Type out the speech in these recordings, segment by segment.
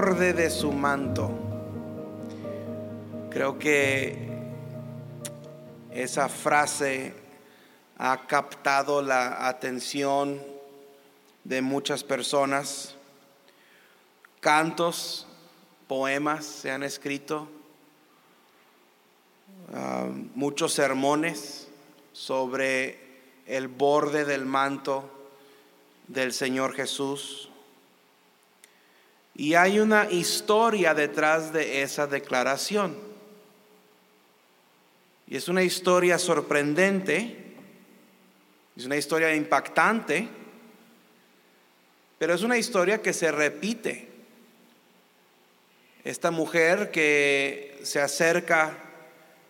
borde de su manto. Creo que esa frase ha captado la atención de muchas personas. Cantos, poemas se han escrito, ah, muchos sermones sobre el borde del manto del Señor Jesús. Y hay una historia detrás de esa declaración. Y es una historia sorprendente, es una historia impactante, pero es una historia que se repite. Esta mujer que se acerca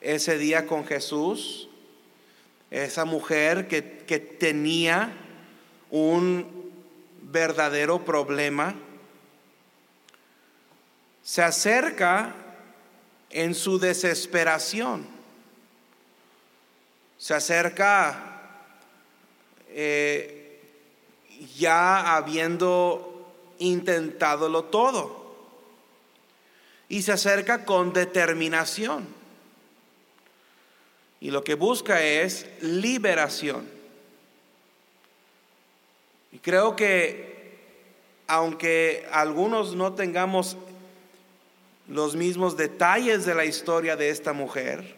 ese día con Jesús, esa mujer que, que tenía un verdadero problema, se acerca en su desesperación, se acerca eh, ya habiendo intentadolo todo y se acerca con determinación. Y lo que busca es liberación. Y creo que aunque algunos no tengamos los mismos detalles de la historia de esta mujer,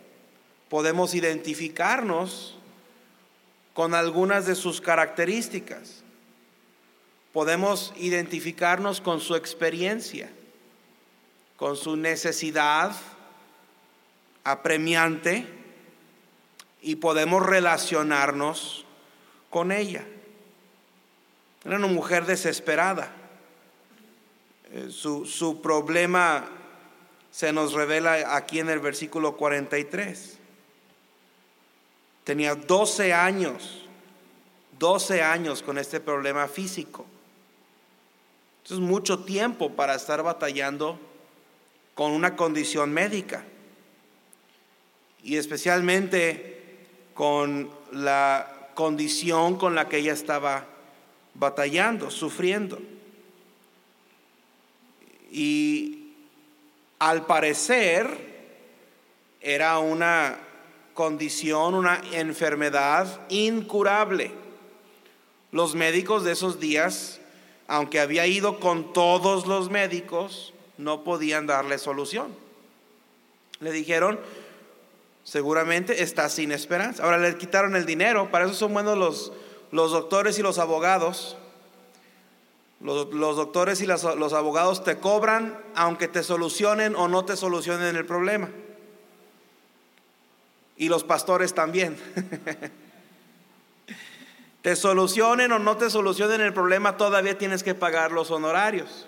podemos identificarnos con algunas de sus características. Podemos identificarnos con su experiencia, con su necesidad apremiante y podemos relacionarnos con ella. Era una mujer desesperada. Eh, su, su problema se nos revela aquí en el versículo 43. Tenía 12 años, 12 años con este problema físico. Es mucho tiempo para estar batallando con una condición médica. Y especialmente con la condición con la que ella estaba batallando, sufriendo. Y al parecer era una condición, una enfermedad incurable. Los médicos de esos días, aunque había ido con todos los médicos, no podían darle solución. Le dijeron, seguramente está sin esperanza. Ahora le quitaron el dinero, para eso son buenos los, los doctores y los abogados, los, doctores y los abogados te cobran aunque te solucionen o no te solucionen el problema. Y los pastores también. te solucionen o no te solucionen el problema, todavía tienes que pagar los honorarios.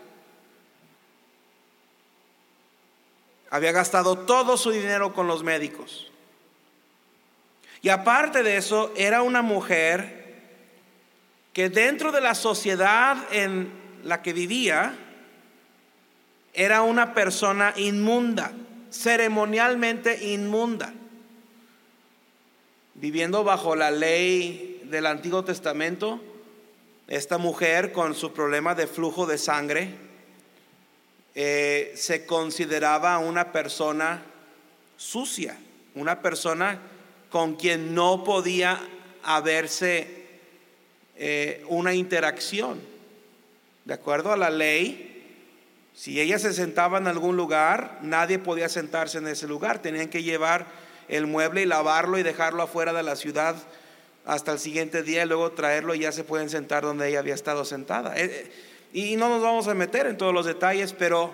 Había gastado todo su dinero con los médicos. Y aparte de eso, era una mujer que dentro de la sociedad en la que vivía era una persona inmunda, ceremonialmente inmunda, viviendo bajo la ley del Antiguo Testamento. Esta mujer con su problema de flujo de sangre eh, se consideraba una persona sucia, una persona con quien no podía haberse eh, una interacción. De acuerdo a la ley, si ella se sentaba en algún lugar, nadie podía sentarse en ese lugar. Tenían que llevar el mueble y lavarlo y dejarlo afuera de la ciudad hasta el siguiente día y luego traerlo y ya se pueden sentar donde ella había estado sentada. Eh, eh, y no nos vamos a meter en todos los detalles, pero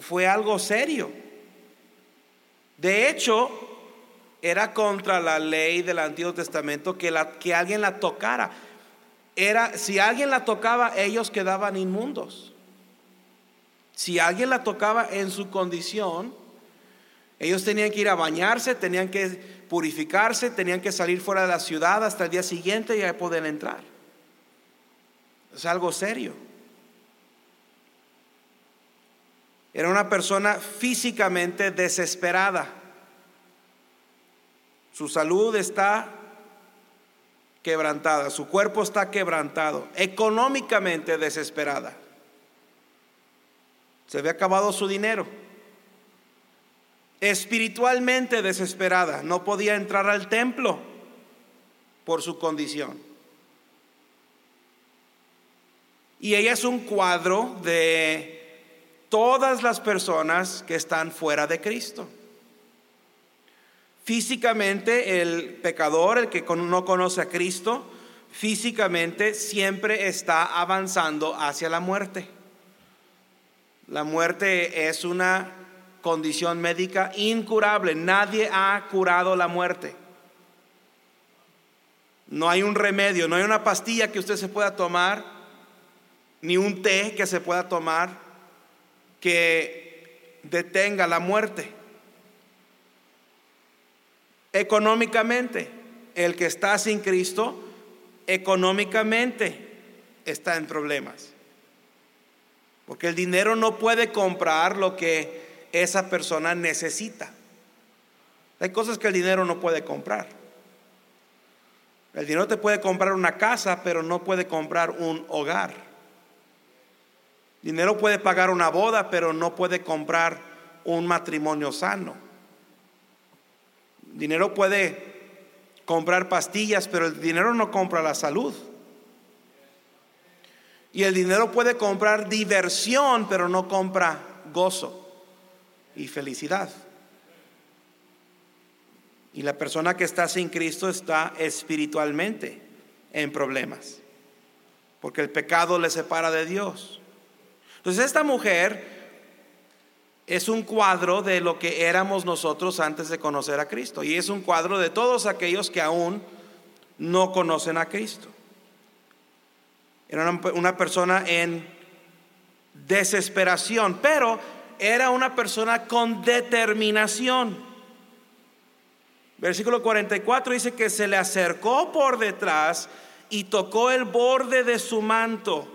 fue algo serio. De hecho, era contra la ley del Antiguo Testamento que, la, que alguien la tocara era, si alguien la tocaba, ellos quedaban inmundos. Si alguien la tocaba en su condición, ellos tenían que ir a bañarse, tenían que purificarse, tenían que salir fuera de la ciudad hasta el día siguiente y poder entrar. Es algo serio. Era una persona físicamente desesperada. Su salud está quebrantada, su cuerpo está quebrantado, económicamente desesperada. Se había acabado su dinero. Espiritualmente desesperada, no podía entrar al templo por su condición. Y ella es un cuadro de todas las personas que están fuera de Cristo. Físicamente el pecador, el que no conoce a Cristo, físicamente siempre está avanzando hacia la muerte. La muerte es una condición médica incurable. Nadie ha curado la muerte. No hay un remedio, no hay una pastilla que usted se pueda tomar, ni un té que se pueda tomar que detenga la muerte. Económicamente, el que está sin Cristo, económicamente está en problemas. Porque el dinero no puede comprar lo que esa persona necesita. Hay cosas que el dinero no puede comprar. El dinero te puede comprar una casa, pero no puede comprar un hogar. Dinero puede pagar una boda, pero no puede comprar un matrimonio sano. Dinero puede comprar pastillas, pero el dinero no compra la salud. Y el dinero puede comprar diversión, pero no compra gozo y felicidad. Y la persona que está sin Cristo está espiritualmente en problemas, porque el pecado le separa de Dios. Entonces esta mujer es un cuadro de lo que éramos nosotros antes de conocer a Cristo, y es un cuadro de todos aquellos que aún no conocen a Cristo. Era una, persona en desesperación, pero era una persona con determinación. Versículo 44 dice que se le acercó por detrás y tocó el borde de su manto.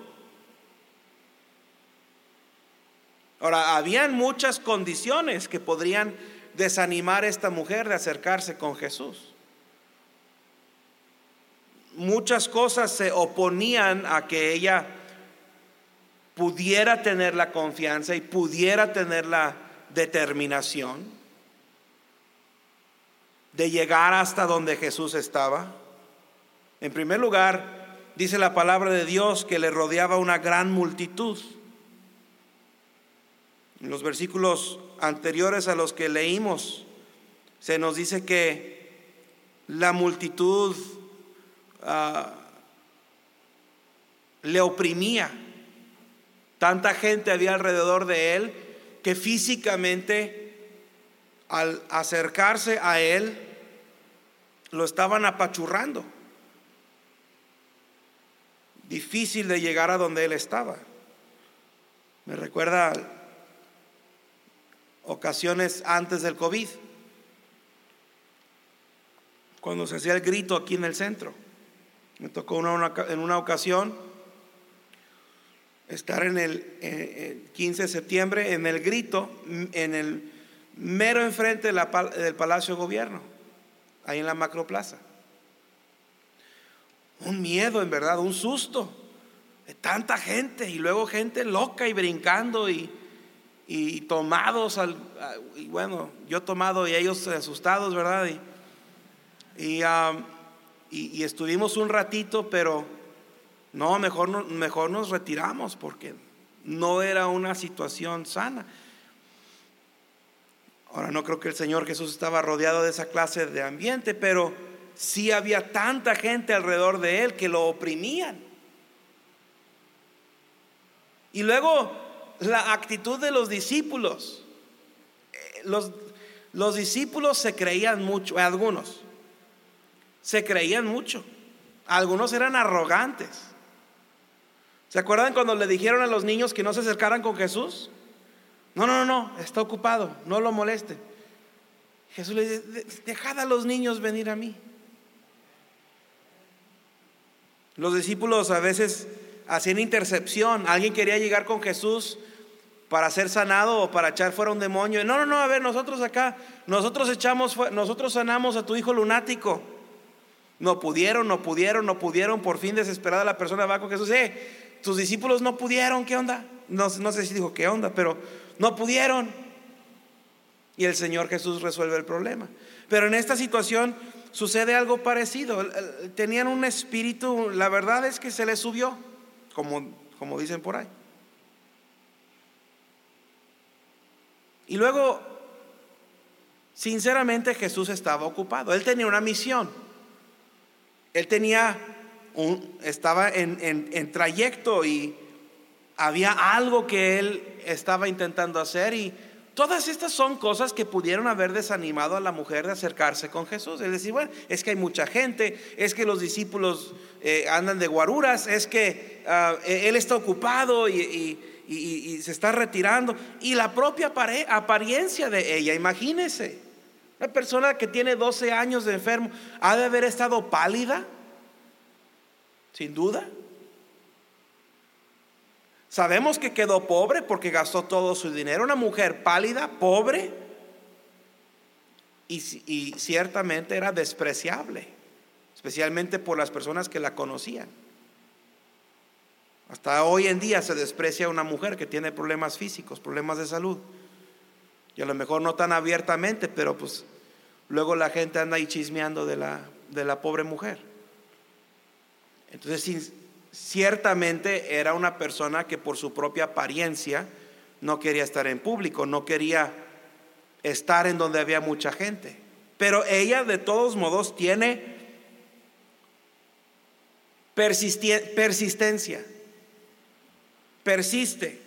Ahora, habían muchas condiciones que podrían desanimar a esta mujer de acercarse con Jesús muchas cosas se oponían a que ella pudiera tener la confianza y pudiera tener la determinación de llegar hasta donde Jesús estaba. En primer lugar, dice la palabra de Dios que le rodeaba una gran multitud. En los versículos anteriores a los que leímos, se nos dice que la multitud Ah, le oprimía. Tanta gente había alrededor de él que físicamente al acercarse a él lo estaban apachurrando. Difícil de llegar a donde él estaba. Me recuerda ocasiones antes del COVID, cuando se hacía el grito aquí en el centro. Me tocó en una ocasión estar en el 15 de septiembre en el grito, en el mero enfrente del Palacio de Gobierno, ahí en la macroplaza. Un miedo, en verdad, un susto de tanta gente y luego gente loca y brincando y, tomados, al, y bueno, yo tomado y ellos asustados, ¿verdad? Y, y, estuvimos un ratito, pero no, mejor, mejor nos retiramos porque no era una situación sana. Ahora no creo que el Señor Jesús estaba rodeado de esa clase de ambiente, pero sí había tanta gente alrededor de él que lo oprimían. Y luego la actitud de los discípulos. Eh, los, los discípulos se creían mucho, algunos, se creían mucho. Algunos eran arrogantes. ¿Se acuerdan cuando le dijeron a los niños que no se acercaran con Jesús? No, no, no, no, está ocupado, no lo moleste. Jesús le dice, dejad a los niños venir a mí. Los discípulos a veces hacían intercepción. Alguien quería llegar con Jesús para ser sanado o para echar fuera un demonio. No, no, no, a ver, nosotros acá, nosotros echamos, nosotros sanamos a tu hijo lunático. No pudieron, no pudieron, no pudieron. Por fin desesperada la persona va con Jesús. Eh, tus discípulos no pudieron, ¿qué onda? No, no sé si dijo qué onda, pero no pudieron. Y el Señor Jesús resuelve el problema. Pero en esta situación sucede algo parecido. Tenían un espíritu, la verdad es que se les subió, como, como dicen por ahí. Y luego, sinceramente Jesús estaba ocupado. Él tenía una misión. Él tenía un, estaba en, en trayecto y había algo que él estaba intentando hacer y Todas estas son cosas que pudieron haber desanimado a la mujer de acercarse con Jesús. Es decir, bueno, es que hay mucha gente, es que los discípulos eh, andan de guaruras, es que ah, e-, él está ocupado y, se está retirando. Y la propia apariencia de ella, imagínese, una persona que tiene 12 años de enfermo, ha de haber estado pálida, sin duda. Sabemos que quedó pobre porque gastó todo su dinero. Una mujer pálida, pobre y, ciertamente era despreciable, especialmente por las personas que la conocían. Hasta hoy en día se desprecia a una mujer que tiene problemas físicos, problemas de salud. Y a lo mejor no tan abiertamente, pero pues luego la gente anda ahí chismeando de la, de la pobre mujer. Entonces, ciertamente era una persona que por su propia apariencia no quería estar en público, no quería estar en donde había mucha gente. Pero ella de todos modos tiene persistencia, persiste,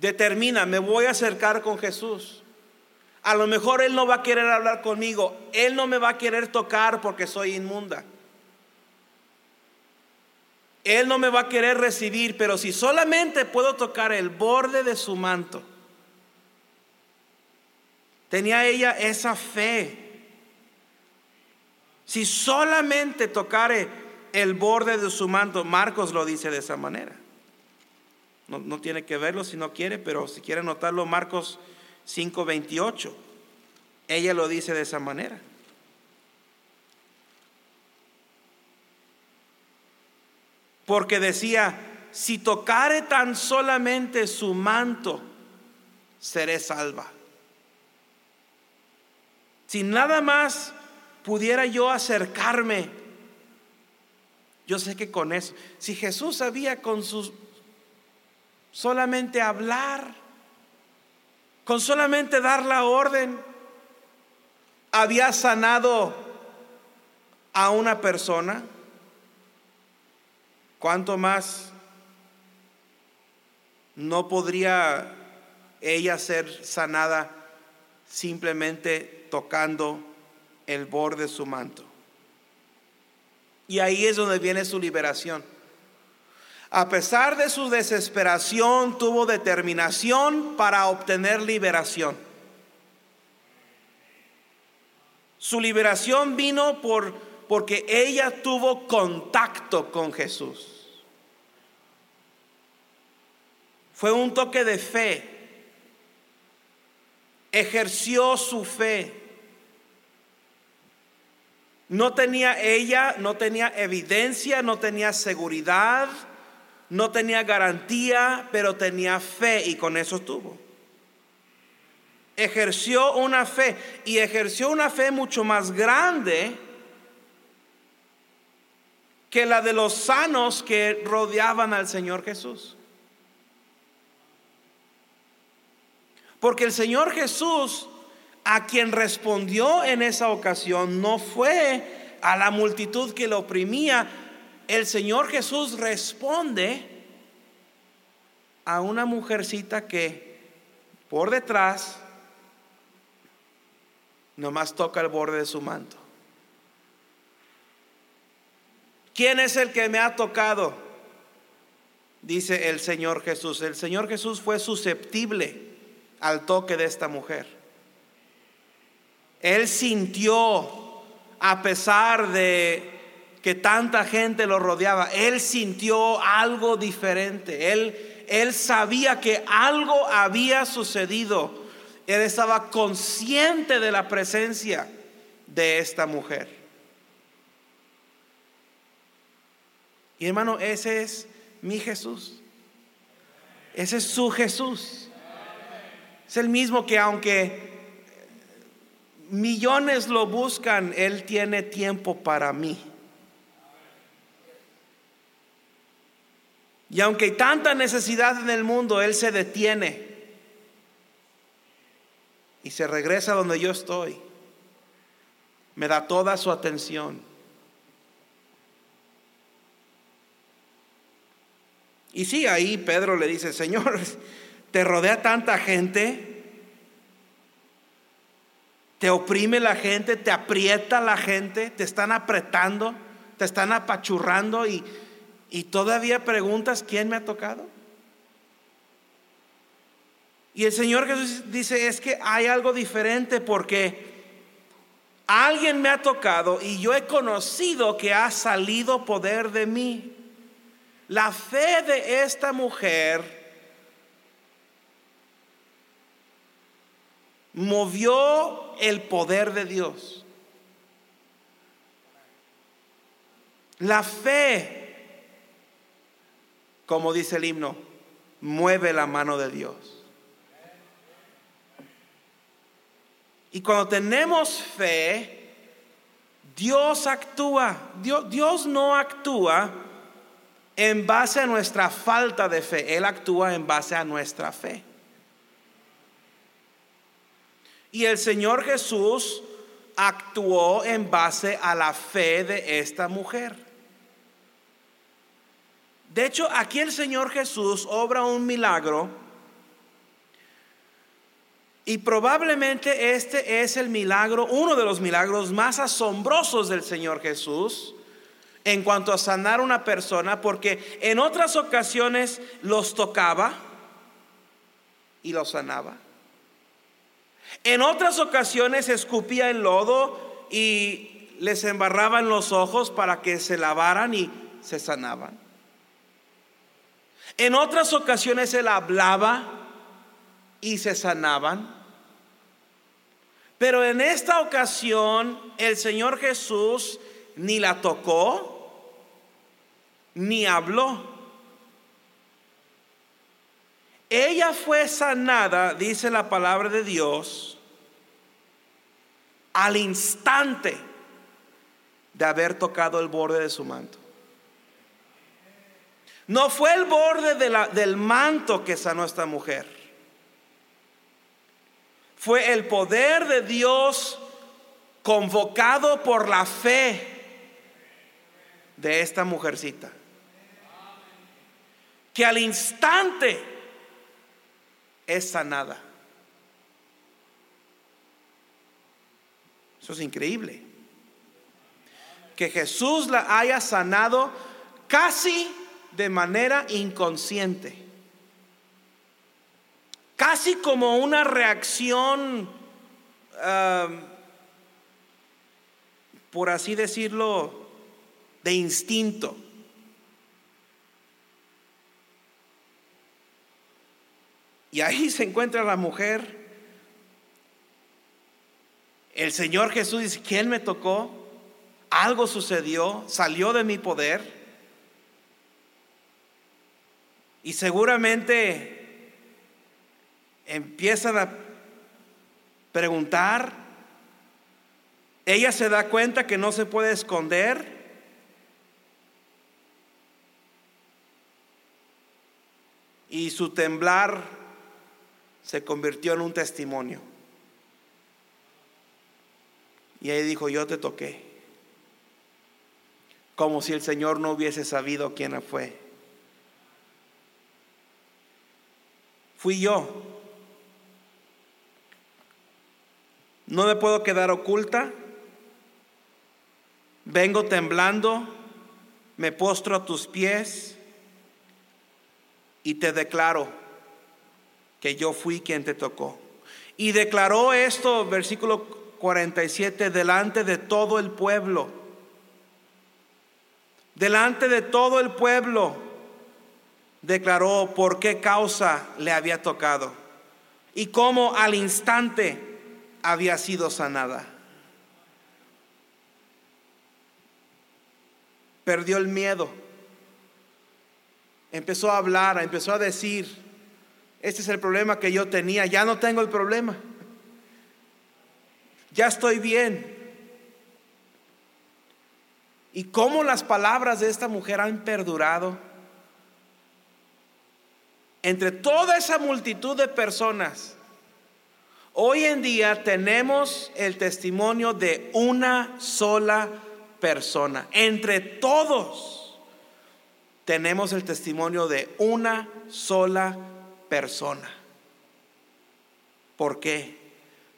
determina, me voy a acercar con Jesús. A lo mejor Él no va a querer hablar conmigo, Él no me va a querer tocar porque soy inmunda. Él no me va a querer recibir, pero si solamente puedo tocar el borde de su manto. Tenía ella esa fe. Si solamente tocare el borde de su manto, Marcos lo dice de esa manera. No, no tiene que verlo si no quiere, pero si quiere notarlo, Marcos 5:28. Ella lo dice de esa manera. Porque decía, si tocare tan solamente su manto, seré salva. Si nada más pudiera yo acercarme, yo sé que con eso, si Jesús sabía con sus solamente hablar, con solamente dar la orden, había sanado a una persona, ¿Cuánto más no podría ella ser sanada simplemente tocando el borde de su manto? Y ahí es donde viene su liberación. A pesar de su desesperación, tuvo determinación para obtener liberación. Su liberación vino por porque ella tuvo contacto con Jesús. Fue un toque de fe. Ejerció su fe. No tenía ella, no tenía evidencia, no tenía seguridad, no tenía garantía, pero tenía fe y con eso tuvo. Ejerció una fe y ejerció una fe mucho más grande que la de los sanos que rodeaban al Señor Jesús. Porque el Señor Jesús, a quien respondió en esa ocasión, no fue a la multitud que lo oprimía. El Señor Jesús responde a una mujercita que por detrás nomás toca el borde de su manto. ¿Quién es el que me ha tocado? Dice el Señor Jesús. El Señor Jesús fue susceptible al toque de esta mujer. Él sintió, a pesar de que tanta gente lo rodeaba, él sintió algo diferente. Él, él sabía que algo había sucedido. Él estaba consciente de la presencia de esta mujer. Y hermano, ese es mi Jesús. Ese es su Jesús. Es el mismo que aunque millones lo buscan, Él tiene tiempo para mí. Y aunque hay tanta necesidad en el mundo, Él se detiene y se regresa donde yo estoy. Me da toda su atención. Y sí, ahí Pedro le dice, Señor, te rodea tanta gente, te oprime la gente, te aprieta la gente, te están apretando, te están apachurrando y, y todavía preguntas, ¿quién me ha tocado? Y el Señor Jesús dice, es que hay algo diferente porque alguien me ha tocado y yo he conocido que ha salido poder de mí. La fe de esta mujer movió el poder de Dios. La fe, como dice el himno, mueve la mano de Dios. Y cuando tenemos fe, Dios actúa. Dios, Dios, no actúa en base a nuestra falta de fe, Él actúa en base a nuestra fe. Y el Señor Jesús actuó en base a la fe de esta mujer. De hecho, aquí el Señor Jesús obra un milagro y probablemente este es el milagro, uno de los milagros más asombrosos del Señor Jesús en cuanto a sanar a una persona, porque en otras ocasiones los tocaba y los sanaba. En otras ocasiones escupía en lodo y les embarraba en los ojos para que se lavaran y se sanaban. En otras ocasiones él hablaba y se sanaban. Pero en esta ocasión el Señor Jesús ni la tocó, ni habló. Ella fue sanada, dice la palabra de Dios, al instante de haber tocado el borde de su manto. No fue el borde del manto que sanó esta mujer. Fue el poder de Dios convocado por la fe de esta mujercita. Que al instante es sanada. Eso es increíble. Que Jesús la haya sanado casi de manera inconsciente. Casi como una reacción, por así decirlo, de instinto. Y ahí se encuentra la mujer. El Señor Jesús dice, ¿quién me tocó? Algo sucedió, salió de mi poder. Y seguramente empiezan a preguntar. Ella se da cuenta que no se puede esconder. Y su temblar se convirtió en un testimonio. Y ahí dijo, yo te toqué. Como si el Señor no hubiese sabido quién fue. Fui yo. No me puedo quedar oculta. Vengo temblando, me postro a tus pies y te declaro que yo fui quien te tocó. Y declaró esto, versículo 47, delante de todo el pueblo. Delante de todo el pueblo declaró por qué causa le había tocado y cómo al instante había sido sanada. Perdió el miedo. Empezó a hablar, empezó a decir, este es el problema que yo tenía, ya no tengo el problema. Ya estoy bien. Y cómo las palabras de esta mujer han perdurado entre toda esa multitud de personas. Hoy en día tenemos el testimonio de una sola persona. Entre todos tenemos el testimonio de una sola persona. ¿Por qué?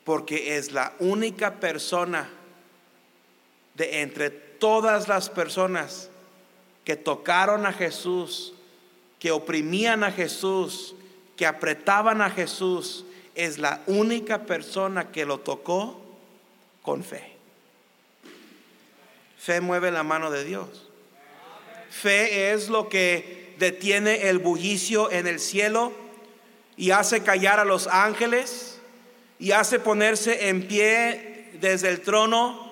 Porque es la única persona de entre todas las personas que tocaron a Jesús, que oprimían a Jesús, que apretaban a Jesús, es la única persona que lo tocó con fe. Fe mueve la mano de Dios. Fe es lo que detiene el bullicio en el cielo y hace callar a los ángeles y hace ponerse en pie desde el trono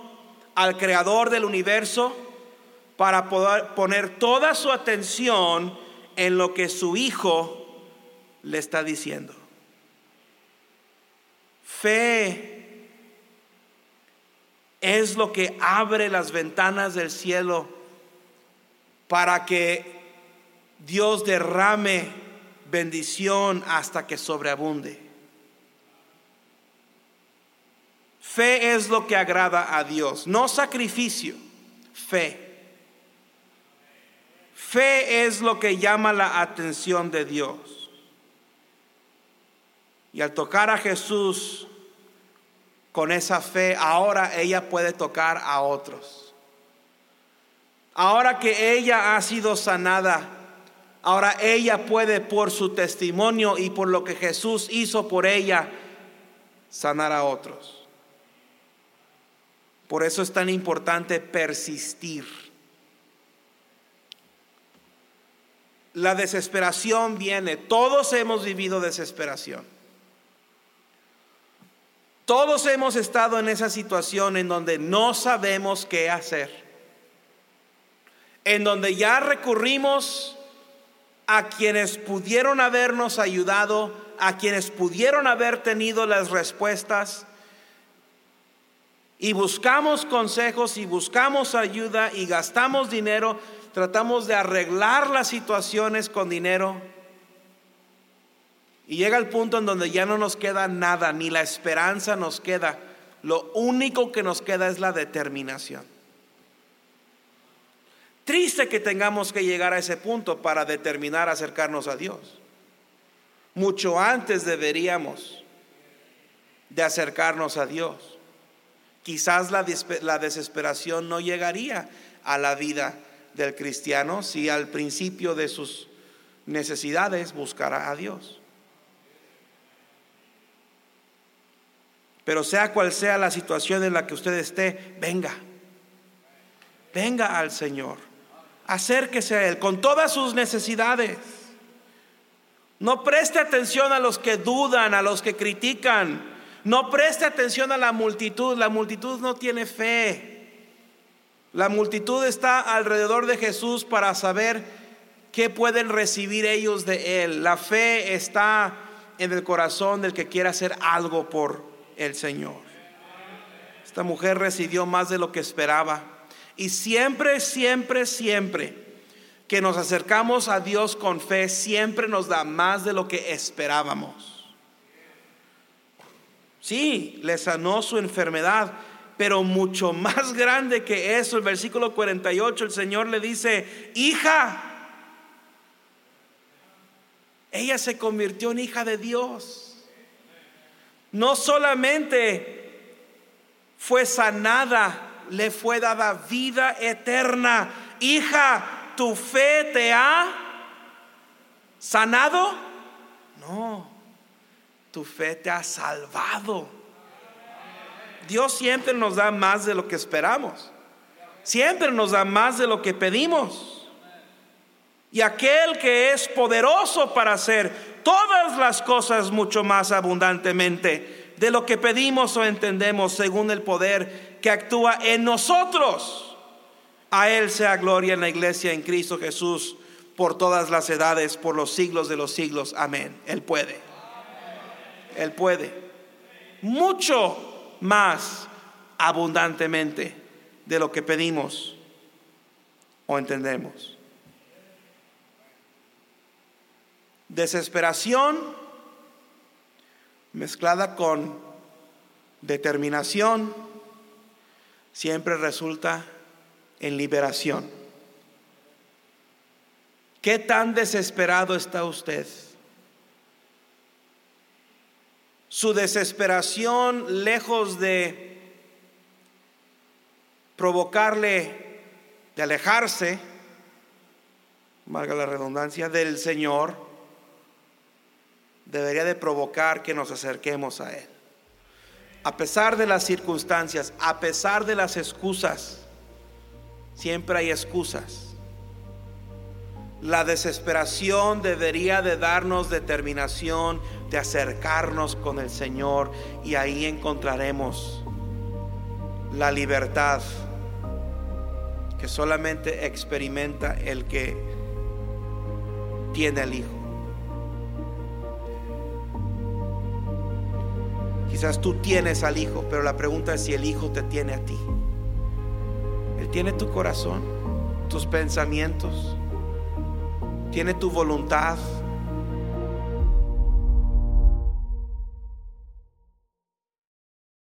al creador del universo para poder poner toda su atención en lo que su hijo le está diciendo. Fe es lo que abre las ventanas del cielo para que Dios derrame bendición hasta que sobreabunde. Fe es lo que agrada a Dios, no sacrificio, fe. Fe es lo que llama la atención de Dios. Y al tocar a Jesús con esa fe, ahora ella puede tocar a otros. Ahora que ella ha sido sanada, ahora ella puede por su testimonio y por lo que Jesús hizo por ella, sanar a otros. Por eso es tan importante persistir. la desesperación viene. Todos hemos vivido desesperación. Todos hemos estado en esa situación en donde no sabemos qué hacer. En donde ya recurrimos a quienes pudieron habernos ayudado, a quienes pudieron haber tenido las respuestas. Y buscamos consejos y buscamos ayuda y gastamos dinero tratamos de arreglar las situaciones con dinero y llega el punto en donde ya no nos queda nada, ni la esperanza nos queda. Lo único que nos queda es la determinación. Triste que tengamos que llegar a ese punto para determinar acercarnos a Dios. Mucho antes deberíamos de acercarnos a Dios. Quizás la, la desesperación no llegaría a la vida del cristiano si al principio de sus necesidades buscará a Dios. Pero sea cual sea la situación en la que usted esté, venga. Venga al Señor. Acérquese a Él con todas sus necesidades. No preste atención a los que dudan, a los que critican. No preste atención a la multitud. La multitud no tiene fe. La multitud está alrededor de Jesús para saber qué pueden recibir ellos de Él. La fe está en el corazón del que quiere hacer algo por el Señor. Esta mujer recibió más de lo que esperaba. Y siempre, siempre, siempre que nos acercamos a Dios con fe, siempre nos da más de lo que esperábamos. Sí, le sanó su enfermedad, pero mucho más grande que eso, el versículo 48, el Señor le dice, hija, ella se convirtió en hija de Dios. No solamente fue sanada, le fue dada vida eterna. Hija, ¿tu fe te ha sanado? No, tu fe te ha salvado. Dios siempre nos da más de lo que esperamos. Siempre nos da más de lo que pedimos. Y aquel que es poderoso para hacer todas las cosas mucho más abundantemente de lo que pedimos o entendemos según el poder que actúa en nosotros. A Él sea gloria en la iglesia en Cristo Jesús por todas las edades, por los siglos de los siglos. Amén. Él puede. Él puede. Mucho más abundantemente de lo que pedimos o entendemos. Desesperación mezclada con determinación siempre resulta en liberación. ¿Qué tan desesperado está usted? Su desesperación, lejos de provocarle, de alejarse, valga la redundancia, del Señor, debería de provocar que nos acerquemos a Él. A pesar de las circunstancias, a pesar de las excusas, siempre hay excusas. La desesperación debería de darnos determinación de acercarnos con el Señor y ahí encontraremos la libertad que solamente experimenta el que tiene el Hijo. Quizás tú tienes al Hijo, pero la pregunta es si el Hijo te tiene a ti. Él tiene tu corazón, tus pensamientos, tiene tu voluntad,